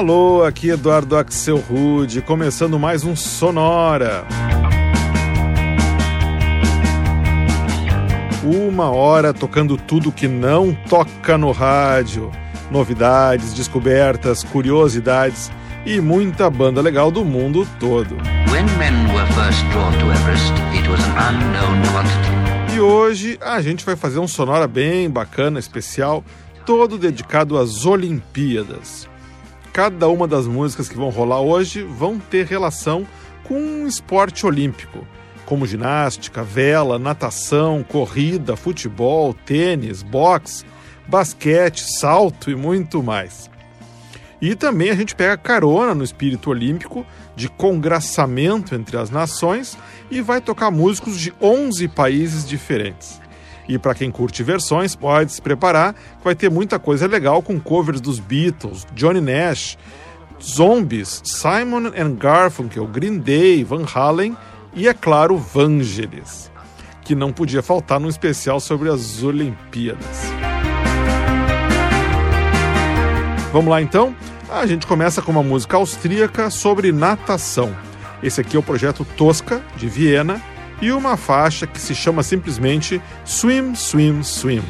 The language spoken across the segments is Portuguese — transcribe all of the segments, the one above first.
Alô, aqui Eduardo Axel Rude, começando mais um Sonora. Uma hora tocando tudo que não toca no rádio. Novidades, descobertas, curiosidades e muita banda legal do mundo todo. E hoje a gente vai fazer um sonora bem bacana, especial, todo dedicado às Olimpíadas. Cada uma das músicas que vão rolar hoje vão ter relação com um esporte olímpico, como ginástica, vela, natação, corrida, futebol, tênis, boxe, basquete, salto e muito mais. E também a gente pega carona no espírito olímpico de congraçamento entre as nações e vai tocar músicos de 11 países diferentes. E para quem curte versões, pode se preparar, vai ter muita coisa legal com covers dos Beatles, Johnny Nash, Zombies, Simon and Garfunkel, Green Day, Van Halen e, é claro, Vangelis, que não podia faltar num especial sobre as Olimpíadas. Vamos lá então? A gente começa com uma música austríaca sobre natação. Esse aqui é o projeto Tosca, de Viena, e uma faixa que se chama simplesmente Swim, Swim, Swim.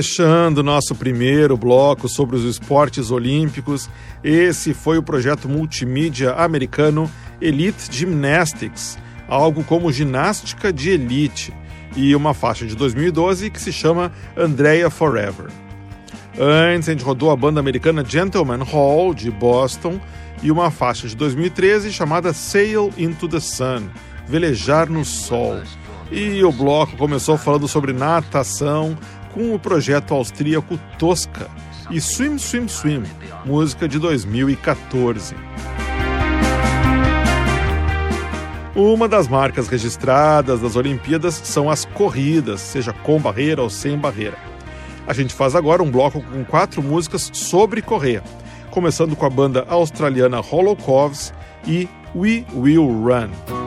Fechando nosso primeiro bloco sobre os esportes olímpicos, esse foi o projeto multimídia americano Elite Gymnastics, algo como ginástica de elite, e uma faixa de 2012 que se chama Andrea Forever. Antes, a gente rodou a banda americana Gentleman Hall, de Boston, e uma faixa de 2013 chamada Sail into the Sun Velejar no Sol. E o bloco começou falando sobre natação com o projeto austríaco Tosca e Swim Swim Swim, música de 2014. Uma das marcas registradas das Olimpíadas são as corridas, seja com barreira ou sem barreira. A gente faz agora um bloco com quatro músicas sobre correr, começando com a banda australiana Holocaust e We Will Run.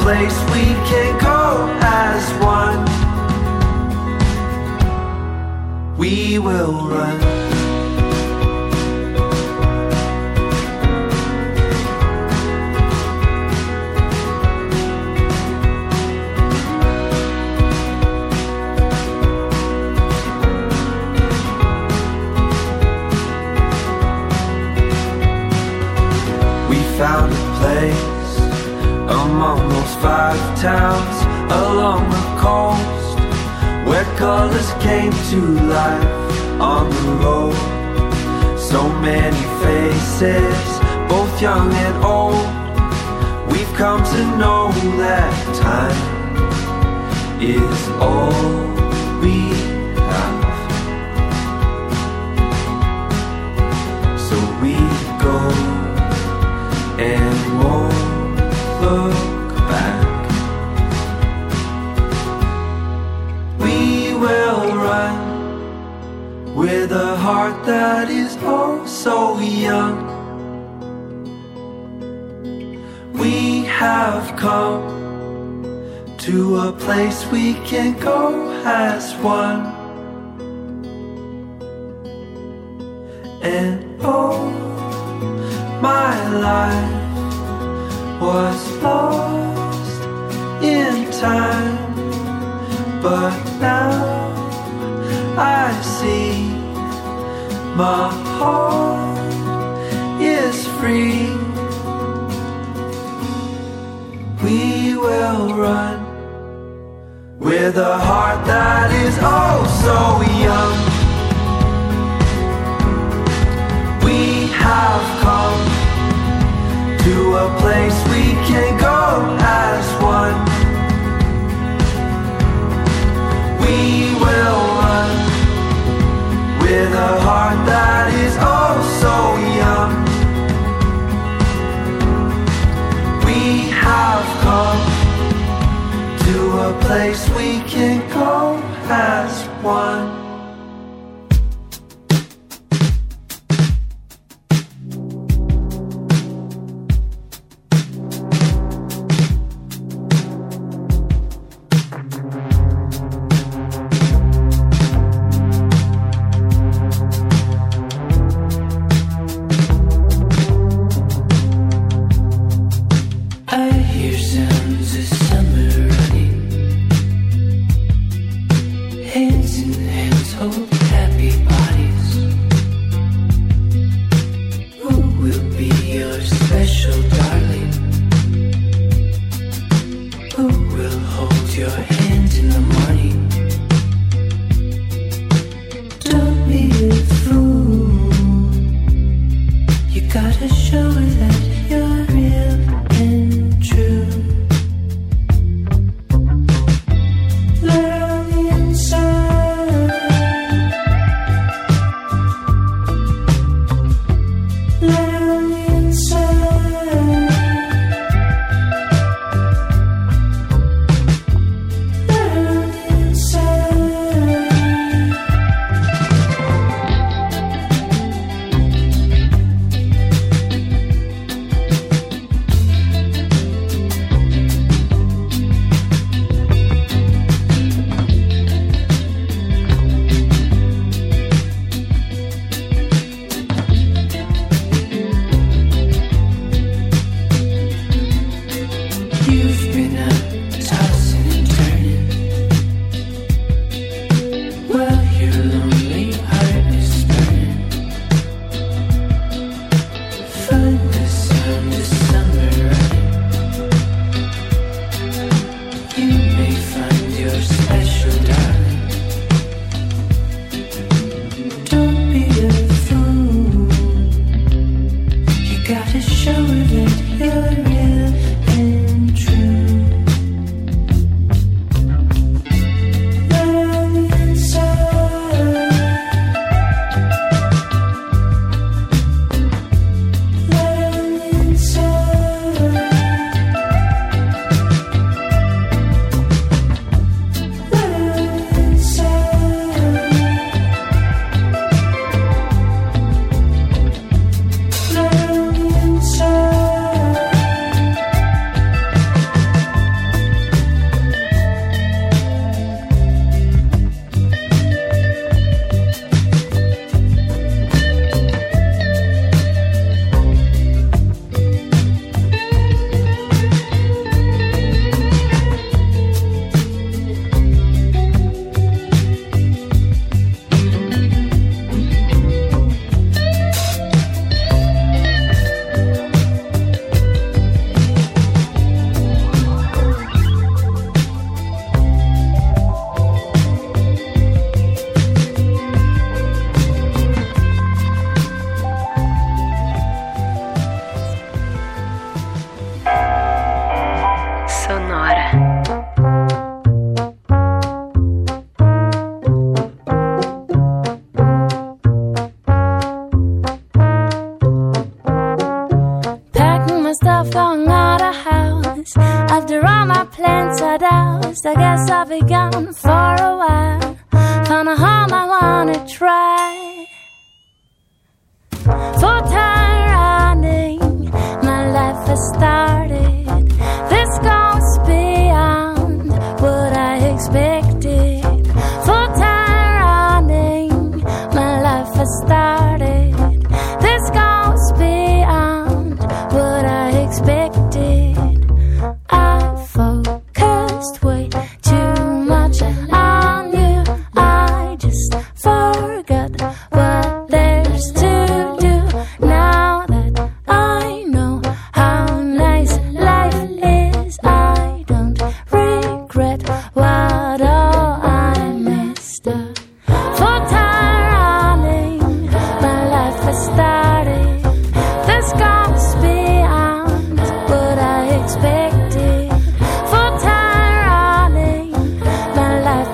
Place we can go as one. We will run. We found a place among those five towns along the coast where colors came to life on the road. So many faces, both young and old. We've come to know that time is all we have. So we go with a heart that is oh so young. We have come to a place we can go as one. Run with a heart that is oh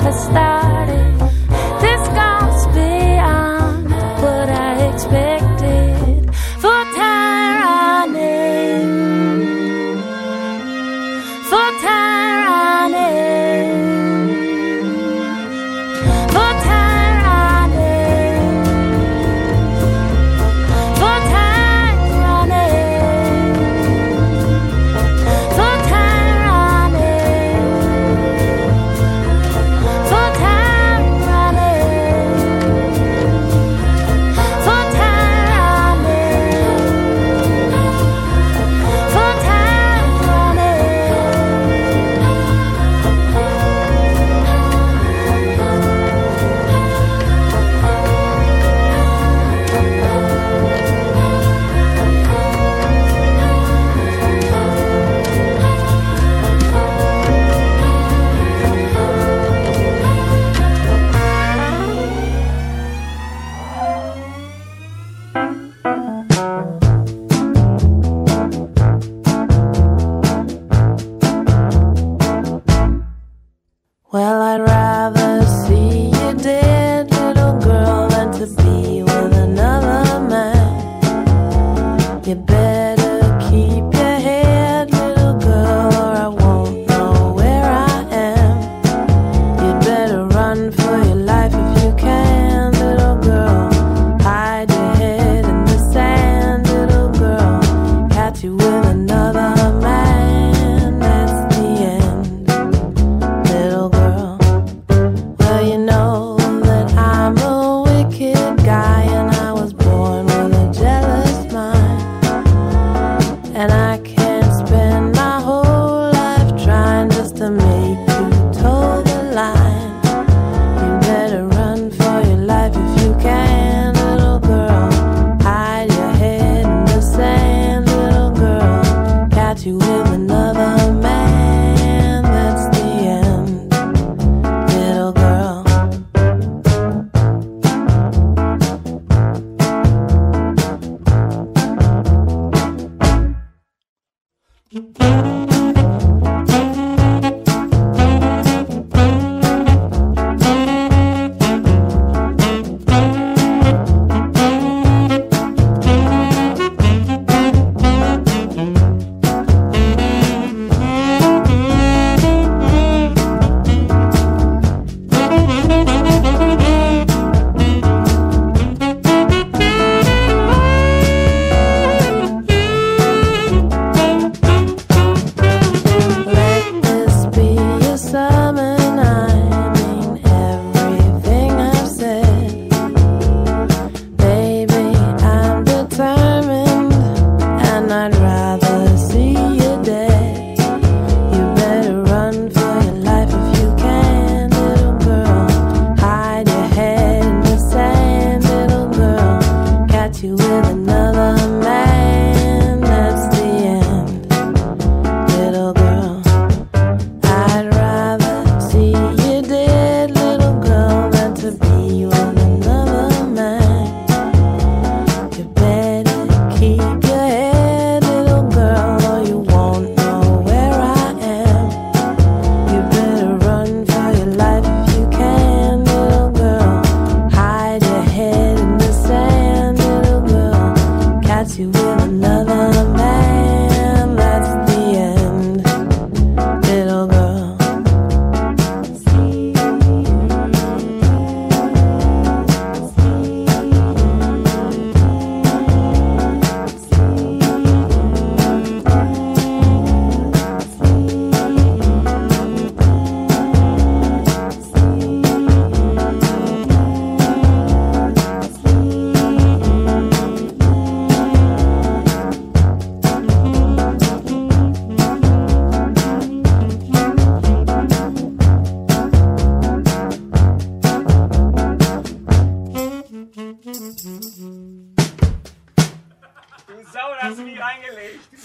has started.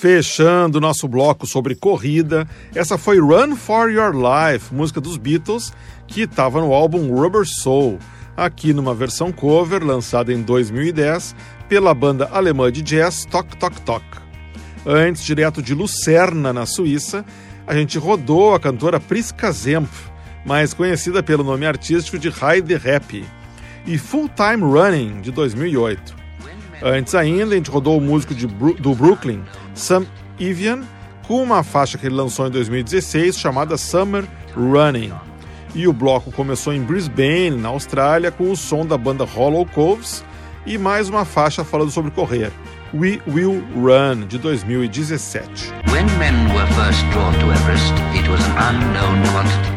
Fechando nosso bloco sobre corrida, essa foi Run for Your Life, música dos Beatles, que estava no álbum Rubber Soul, aqui numa versão cover lançada em 2010 pela banda alemã de jazz Tok Tok Tok. Antes, direto de Lucerna, na Suíça, a gente rodou a cantora Priska Zemp, mais conhecida pelo nome artístico de Heidi Rap, e Full Time Running, de 2008. Antes ainda, a gente rodou o músico de, do Brooklyn, Sam Evian, com uma faixa que ele lançou em 2016 chamada Summer Running. E o bloco começou em Brisbane, na Austrália, com o som da banda Hollow Coves e mais uma faixa falando sobre correr, We Will Run, de 2017.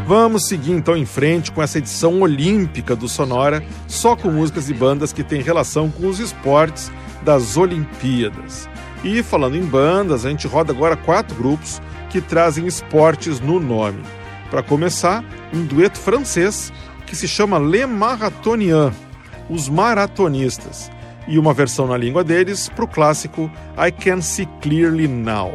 Vamos seguir então em frente com essa edição olímpica do Sonora, só com músicas e bandas que têm relação com os esportes das Olimpíadas. E falando em bandas, a gente roda agora quatro grupos que trazem esportes no nome. Para começar, um dueto francês que se chama Le Marathoniens, os maratonistas e uma versão na língua deles para o clássico I Can See Clearly Now.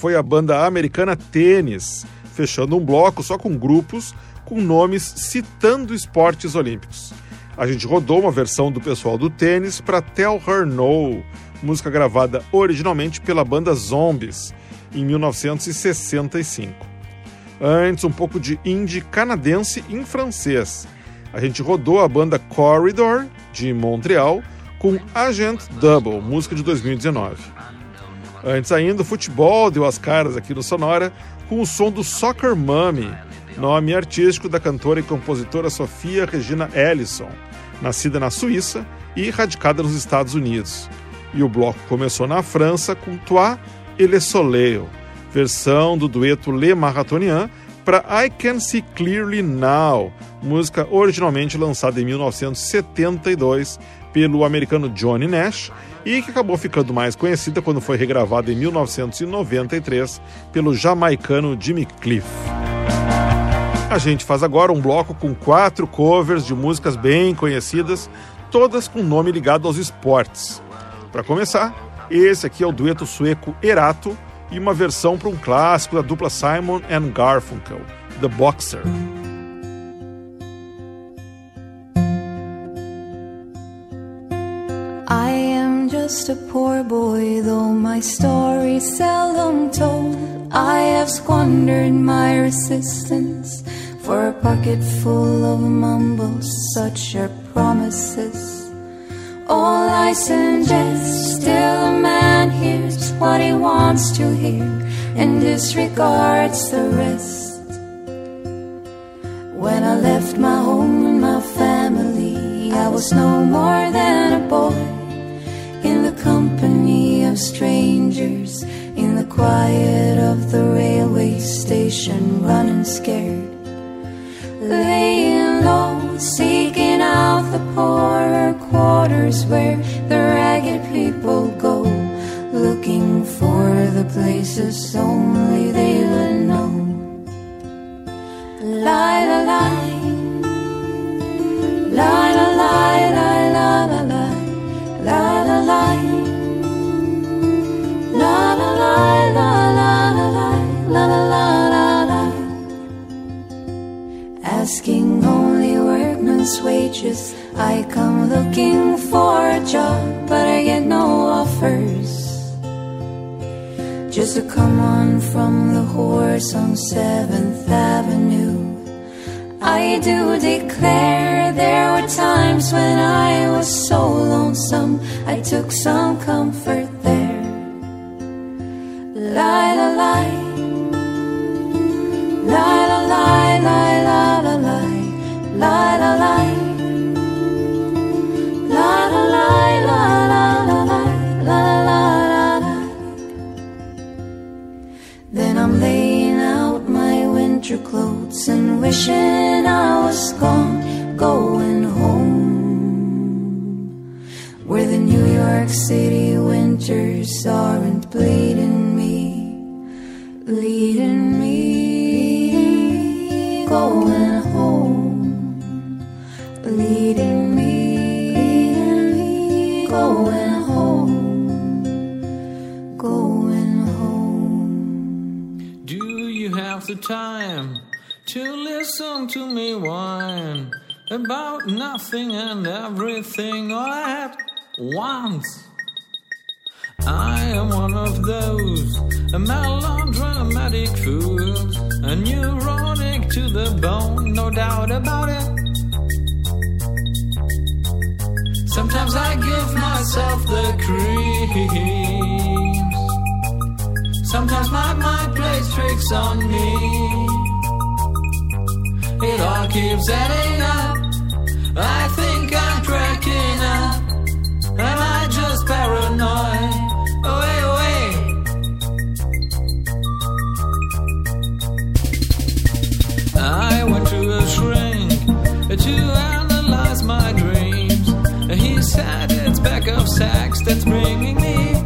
Foi a banda americana Tênis, fechando um bloco só com grupos com nomes citando esportes olímpicos. A gente rodou uma versão do pessoal do tênis para Tell Her No, música gravada originalmente pela banda Zombies, em 1965. Antes, um pouco de indie canadense em francês. A gente rodou a banda Corridor, de Montreal, com Agent Double, música de 2019. Antes ainda, o futebol deu as caras aqui no Sonora com o som do Soccer Mummy, nome artístico da cantora e compositora Sofia Regina Ellison, nascida na Suíça e radicada nos Estados Unidos. E o bloco começou na França com Toi et le Soleil, versão do dueto Le Marathonien para I Can See Clearly Now, música originalmente lançada em 1972 pelo americano Johnny Nash e que acabou ficando mais conhecida quando foi regravada em 1993 pelo jamaicano Jimmy Cliff. A gente faz agora um bloco com quatro covers de músicas bem conhecidas, todas com nome ligado aos esportes. Para começar, esse aqui é o dueto sueco Erato e uma versão para um clássico da dupla Simon and Garfunkel, The Boxer. Just a poor boy, though my story's seldom told. I have squandered my resistance for a pocket full of mumbles, such are promises. All I suggest, still a man hears what he wants to hear and disregards the rest. When I left my home and my family, I was no more than a boy company of strangers, in the quiet of the railway station, running scared. Laying low, seeking out the poorer quarters where the ragged people go, looking for the places only they would know. Lie, lie. Lie, la, Asking only workman's wages. I come looking for a job, but I get no offers. Just a come on from the horse on 7th Avenue. I do declare there were times when I was so lonesome, I took some comfort there. Then I'm laying out my winter clothes and wishing I was gone, going home. Where the New York City winters aren't bleeding leading me going home. Leading me, going home. Going home. Do you have the time to listen to me whine about nothing and everything all at once? I am one of those, a melodramatic fools, a neurotic to the bone, no doubt about it. Sometimes I give myself the creeps. Sometimes my mind plays tricks on me. It all keeps adding up. I think I'm cracking up. Am I just paranoid? to analyze my dreams. He said it's back of sex that's bringing me.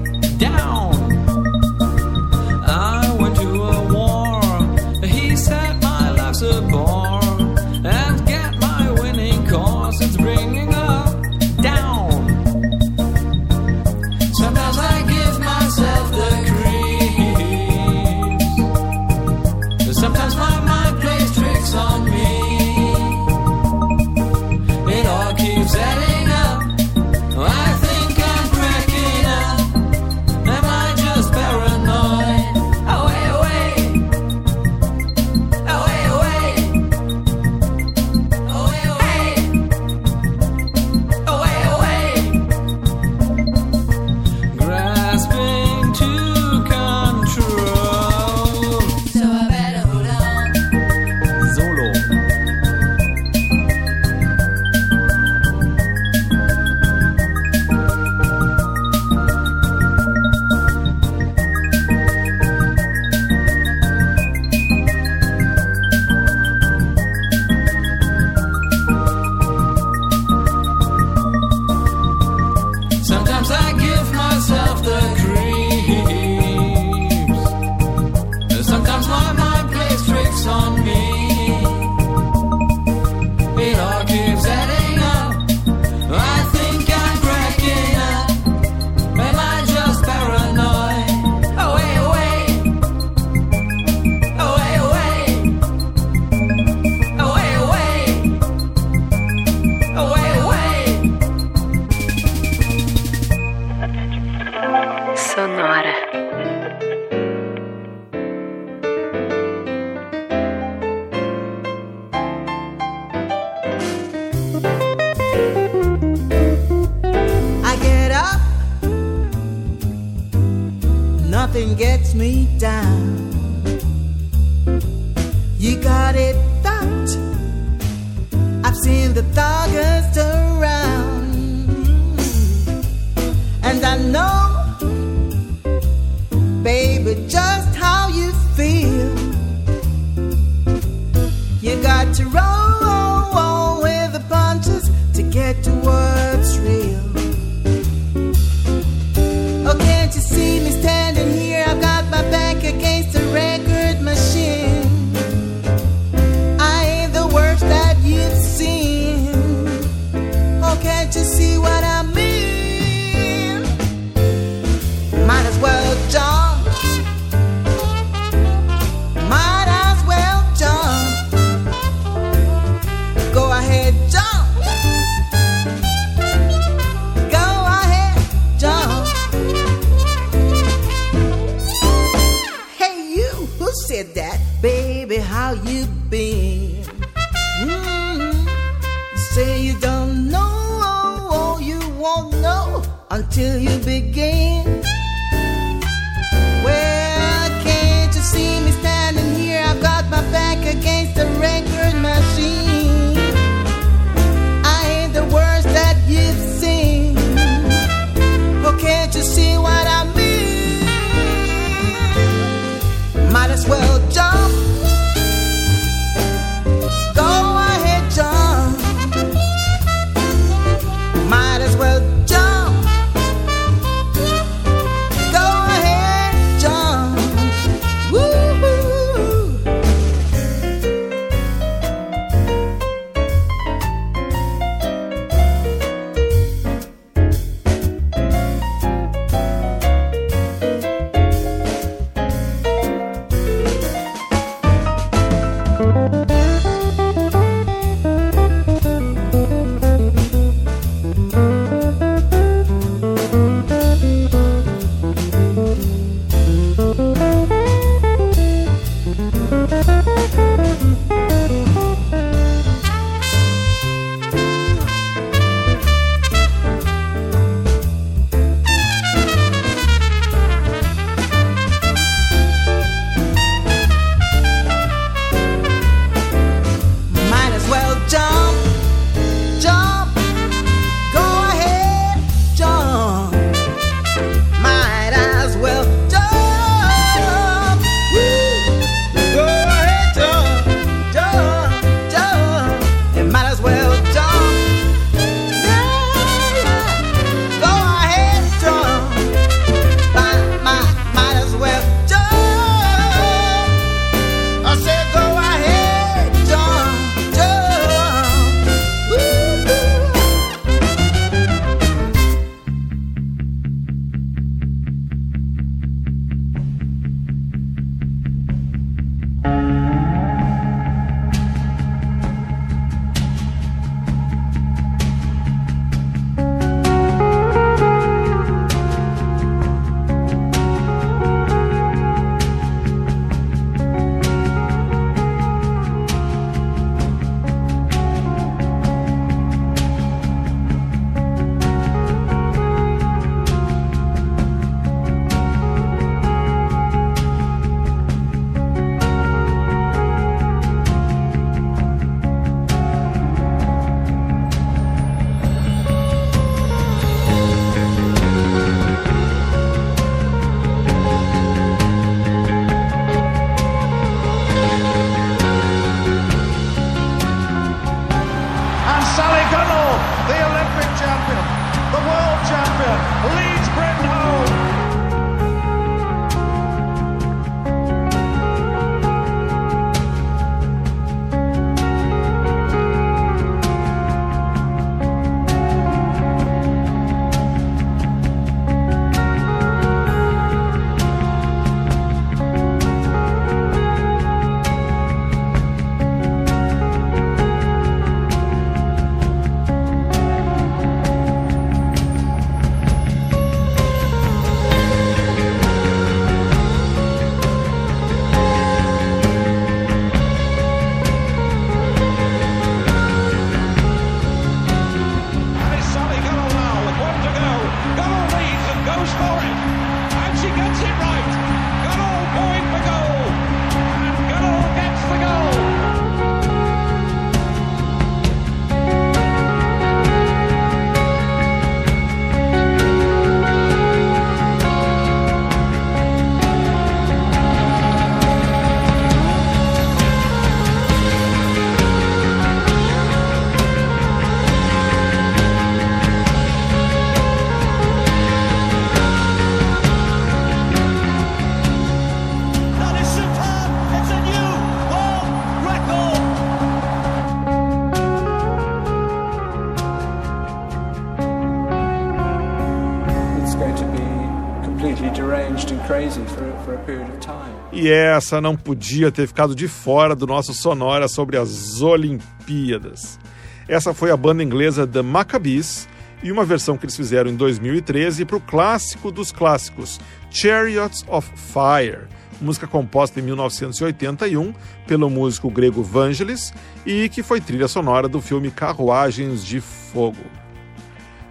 E essa não podia ter ficado de fora do nosso sonora sobre as Olimpíadas. Essa foi a banda inglesa The Maccabees e uma versão que eles fizeram em 2013 para o clássico dos clássicos, Chariots of Fire, música composta em 1981 pelo músico grego Vangelis e que foi trilha sonora do filme Carruagens de Fogo.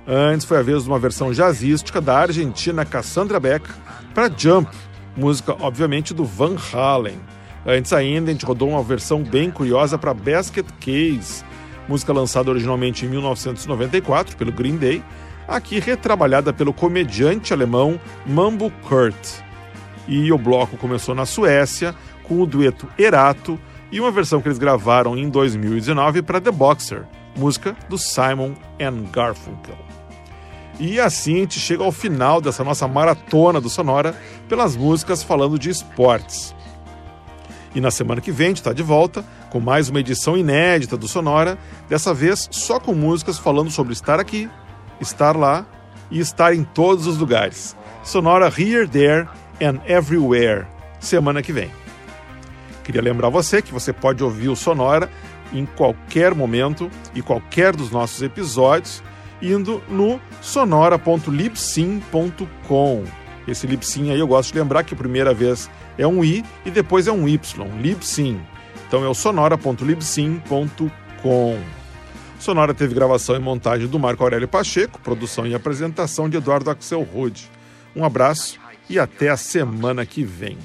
Antes foi a vez de uma versão jazzística da argentina Cassandra Beck para Jump, música obviamente do Van Halen. Antes ainda a gente rodou uma versão bem curiosa para Basket Case, música lançada originalmente em 1994 pelo Green Day, aqui retrabalhada pelo comediante alemão Mambo Kurt. E o bloco começou na Suécia com o dueto Erato e uma versão que eles gravaram em 2019 para The Boxer, música do Simon and Garfunkel. E assim a gente chega ao final dessa nossa maratona do Sonora pelas músicas falando de esportes. E na semana que vem a gente está de volta com mais uma edição inédita do Sonora, dessa vez só com músicas falando sobre estar aqui, estar lá e estar em todos os lugares. Sonora Here, There and Everywhere, semana que vem. Queria lembrar você que você pode ouvir o Sonora em qualquer momento e qualquer dos nossos episódios indo no sonora.libsyn.com. Esse Libsyn aí eu gosto de lembrar que a primeira vez é um i e depois é um y, Libsyn. Então é o sonora.libsyn.com. Sonora teve gravação e montagem do Marco Aurélio Pacheco, produção e apresentação de Eduardo Axel Rude. Um abraço e até a semana que vem.